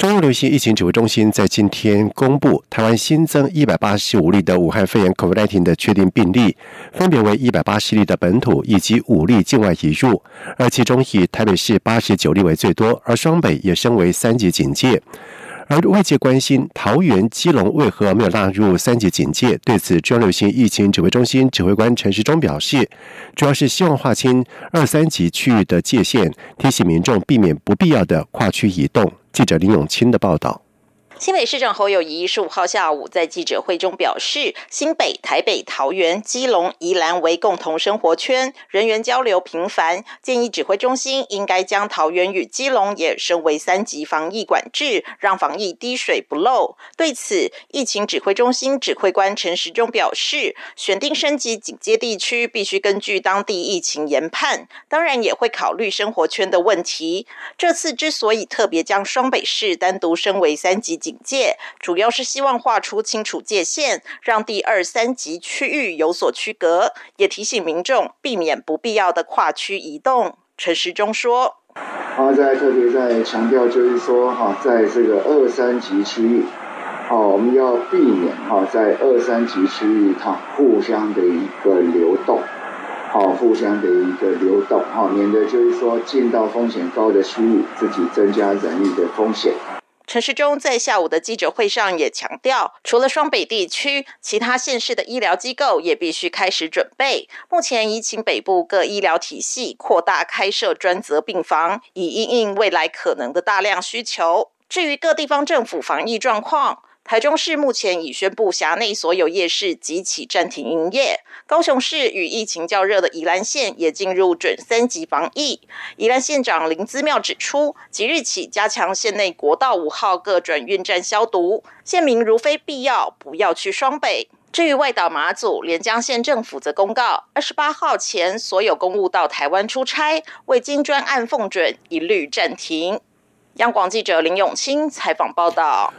中央流行疫情指挥中心在今天公布，台湾新增一百八十五例的武汉肺炎 COVID-19 的确定病例，分别为一百八十例的本土以及五例境外移入，而其中以台北市八十九例为最多，而双北也升为三级警戒。而外界关心桃园、基隆为何没有纳入三级警戒？对此，中央流行疫情指挥中心指挥官陈时中表示，主要是希望划清二三级区域的界限，提醒民众避免不必要的跨区移动。记者林永清的报道。新北市长侯友谊十五号下午在记者会中表示，新北、台北、桃园、基隆、宜兰为共同生活圈，人员交流频繁，建议指挥中心应该将桃园与基隆也升为三级防疫管制，让防疫滴水不漏。对此，疫情指挥中心指挥官陈时中表示，选定升级警戒地区必须根据当地疫情研判，当然也会考虑生活圈的问题。这次之所以特别将双北市单独升为三级警，警戒主要是希望画出清楚界限，让第二、三级区域有所区隔，也提醒民众避免不必要的跨区移动。陈时中说：“他在特别在强调，就是说哈，在这个二三级区域，哦，我们要避免哈，在二三级区域哈互相的一个流动，好，互相的一个流动，哈，免得就是说进到风险高的区域，自己增加人力的风险。”陈时中在下午的记者会上也强调，除了双北地区，其他县市的医疗机构也必须开始准备。目前已请北部各医疗体系扩大开设专责病房，以应应未来可能的大量需求。至于各地方政府防疫状况，台中市目前已宣布辖内所有夜市即起暂停营业。高雄市与疫情较热的宜兰县也进入准三级防疫。宜兰县长林姿妙指出，即日起加强县内国道五号各转运站消毒，县民如非必要，不要去双北。至于外岛马祖连江县政府则公告，二十八号前所有公务到台湾出差未经专案奉准，一律暂停。央广记者林永清采访报道。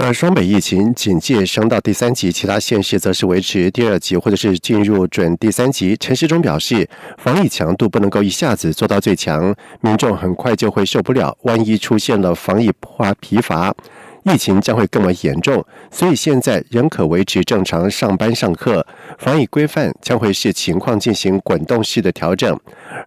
而双北疫情警戒升到第三级，其他县市则是维持第二级或者是进入准第三级。陈时中表示，防疫强度不能够一下子做到最强，民众很快就会受不了。万一出现了防疫化疲乏，疫情将会更为严重。所以现在仍可维持正常上班上课，防疫规范将会视情况进行滚动式的调整。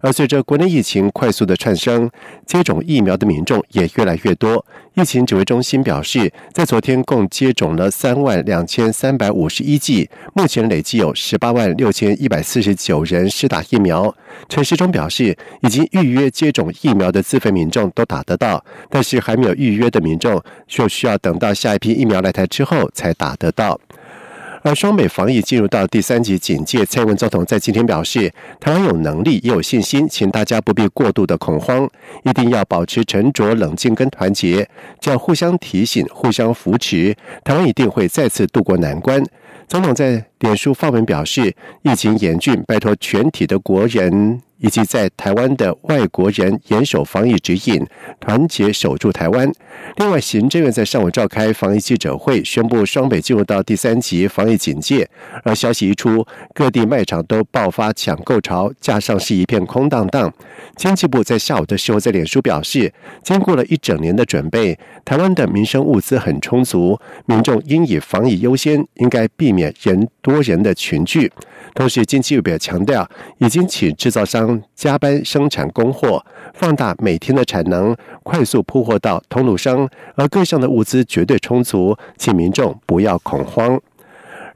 而随着国内疫情快速的窜升，接种疫苗的民众也越来越多。疫情指挥中心表示，在昨天共接种了三万两千三百五十一剂，目前累计有十八万六千一百四十九人施打疫苗。陈时中表示，已经预约接种疫苗的自费民众都打得到，但是还没有预约的民众，就需要等到下一批疫苗来台之后才打得到。而双美防疫进入到第三级警戒，蔡文总统在今天表示，台湾有能力也有信心，请大家不必过度的恐慌，一定要保持沉着冷静跟团结，就要互相提醒、互相扶持，台湾一定会再次渡过难关。总统在脸书发文表示，疫情严峻，拜托全体的国人。以及在台湾的外国人严守防疫指引，团结守住台湾。另外，行政院在上午召开防疫记者会，宣布双北进入到第三级防疫警戒。而消息一出，各地卖场都爆发抢购潮，架上是一片空荡荡。经济部在下午的时候在脸书表示，经过了一整年的准备，台湾的民生物资很充足，民众应以防疫优先，应该避免人多人的群聚。同时，经济部也强调，已经请制造商加班生产供货，放大每天的产能，快速铺货到通路商，而各项的物资绝对充足，请民众不要恐慌。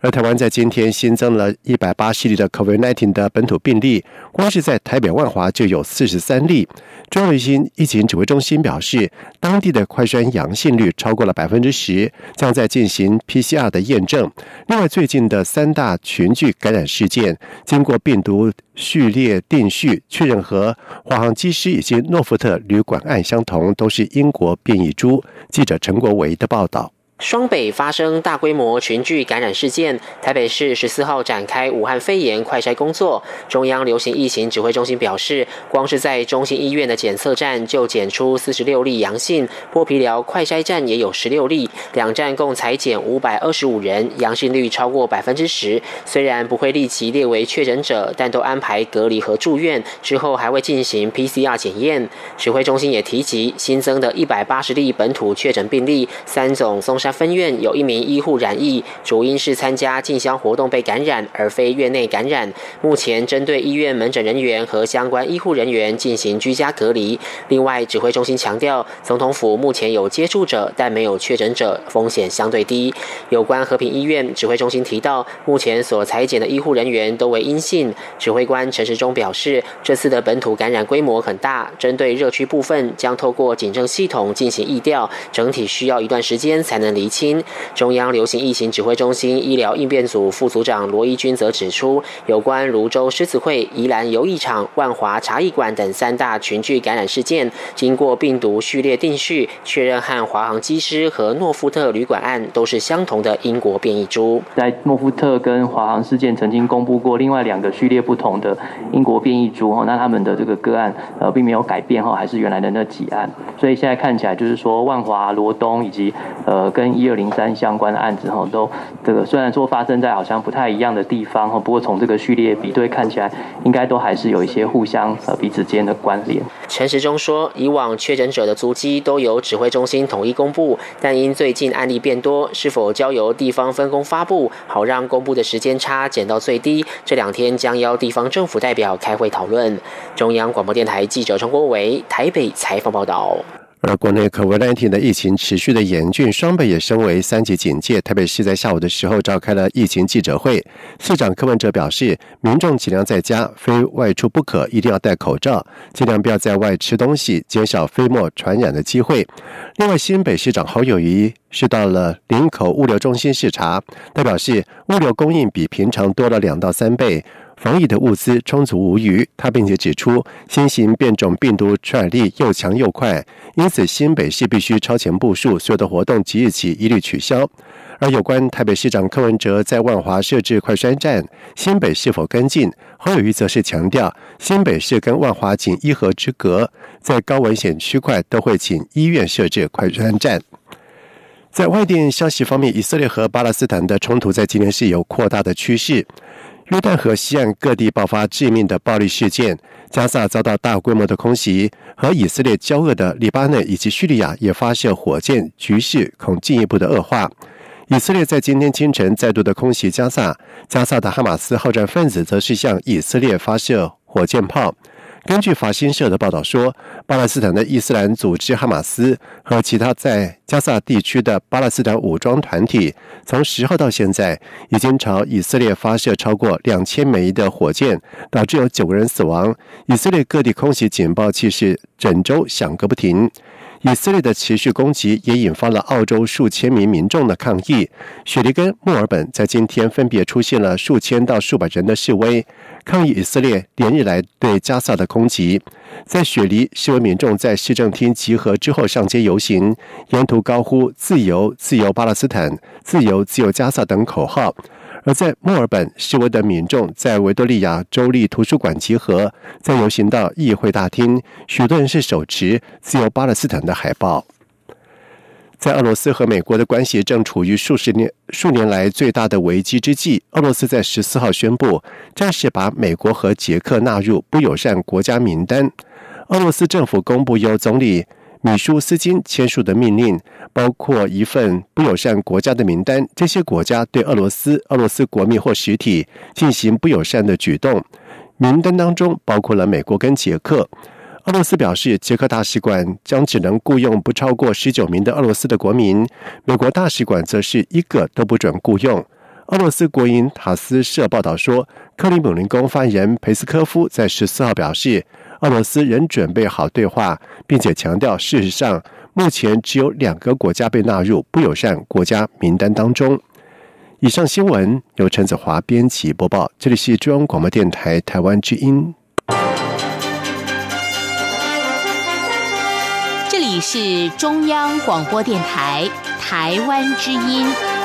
而台湾在今天新增了一百八十例的 COVID-19 的本土病例，光是在台北万华就有四十三例。中卫星疫情指挥中心表示，当地的快筛阳性率超过了百分之十，将在进行 PCR 的验证。另外，最近的三大群聚感染事件，经过病毒序列定序确认，和华航机师以及诺福特旅馆案相同，都是英国变异株。记者陈国维的报道。双北发生大规模群聚感染事件，台北市十四号展开武汉肺炎快筛工作。中央流行疫情指挥中心表示，光是在中心医院的检测站就检出四十六例阳性，剥皮寮快筛站也有十六例，两站共裁检五百二十五人，阳性率超过百分之十。虽然不会立即列为确诊者，但都安排隔离和住院，之后还会进行 PCR 检验。指挥中心也提及新增的一百八十例本土确诊病例，三种松。分院有一名医护染疫，主因是参加进香活动被感染，而非院内感染。目前针对医院门诊人员和相关医护人员进行居家隔离。另外，指挥中心强调，总统府目前有接触者，但没有确诊者，风险相对低。有关和平医院，指挥中心提到，目前所裁剪的医护人员都为阴性。指挥官陈时中表示，这次的本土感染规模很大，针对热区部分将透过警政系统进行疫调，整体需要一段时间才能。厘清中央流行疫情指挥中心医疗应变组副组长罗一军则指出，有关泸州狮子会、宜兰游艺场、万华茶艺馆等三大群聚感染事件，经过病毒序列定序，确认和华航机师和诺富特旅馆案都是相同的英国变异株。在诺富特跟华航事件曾经公布过另外两个序列不同的英国变异株，那他们的这个个案呃并没有改变哈，还是原来的那几案，所以现在看起来就是说万华、罗东以及呃跟跟一二零三相关的案子哈，都这个虽然说发生在好像不太一样的地方哈，不过从这个序列比对看起来，应该都还是有一些互相呃彼此间的关联。陈时中说，以往确诊者的足迹都由指挥中心统一公布，但因最近案例变多，是否交由地方分工发布，好让公布的时间差减到最低？这两天将邀地方政府代表开会讨论。中央广播电台记者陈国伟台北采访报道。而国内 COVID-19 的疫情持续的严峻，双北也升为三级警戒。台北市在下午的时候召开了疫情记者会，市长柯文哲表示，民众尽量在家，非外出不可，一定要戴口罩，尽量不要在外吃东西，减少飞沫传染的机会。另外，新北市长侯友谊是到了林口物流中心视察，他表示，物流供应比平常多了两到三倍。防疫的物资充足无余，他并且指出，新型变种病毒传染力又强又快，因此新北市必须超前部署，所有的活动即日起一律取消。而有关台北市长柯文哲在万华设置快筛站，新北是否跟进？侯友谊则是强调，新北市跟万华仅一河之隔，在高危险区块都会请医院设置快筛站。在外电消息方面，以色列和巴勒斯坦的冲突在今年是有扩大的趋势。约旦河西岸各地爆发致命的暴力事件，加萨遭到大规模的空袭，和以色列交恶的黎巴嫩以及叙利亚也发射火箭，局势恐进一步的恶化。以色列在今天清晨再度的空袭加萨，加萨的哈马斯好战分子则是向以色列发射火箭炮。根据法新社的报道说，巴勒斯坦的伊斯兰组织哈马斯和其他在加萨地区的巴勒斯坦武装团体，从十号到现在已经朝以色列发射超过两千枚的火箭，导致有九个人死亡。以色列各地空袭警报器是整周响个不停。以色列的持续攻击也引发了澳洲数千名民众的抗议。雪梨跟墨尔本在今天分别出现了数千到数百人的示威。抗议以色列连日来对加萨的空袭，在雪梨，示威民众在市政厅集合之后上街游行，沿途高呼“自由，自由巴勒斯坦，自由，自由加萨”等口号；而在墨尔本，示威的民众在维多利亚州立图书馆集合，在游行到议会大厅，许多人是手持“自由巴勒斯坦”的海报。在俄罗斯和美国的关系正处于数十年、数年来最大的危机之际，俄罗斯在十四号宣布，暂时把美国和捷克纳入不友善国家名单。俄罗斯政府公布由总理米舒斯金签署的命令，包括一份不友善国家的名单，这些国家对俄罗斯、俄罗斯国民或实体进行不友善的举动。名单当中包括了美国跟捷克。俄罗斯表示，捷克大使馆将只能雇佣不超过十九名的俄罗斯的国民，美国大使馆则是一个都不准雇佣。俄罗斯国营塔斯社报道说，克里姆林宫发言人佩斯科夫在十四号表示，俄罗斯仍准备好对话，并且强调，事实上目前只有两个国家被纳入不友善国家名单当中。以上新闻由陈子华编辑播报，这里是中央广播电台台湾之音。这里是中央广播电台。台湾之音。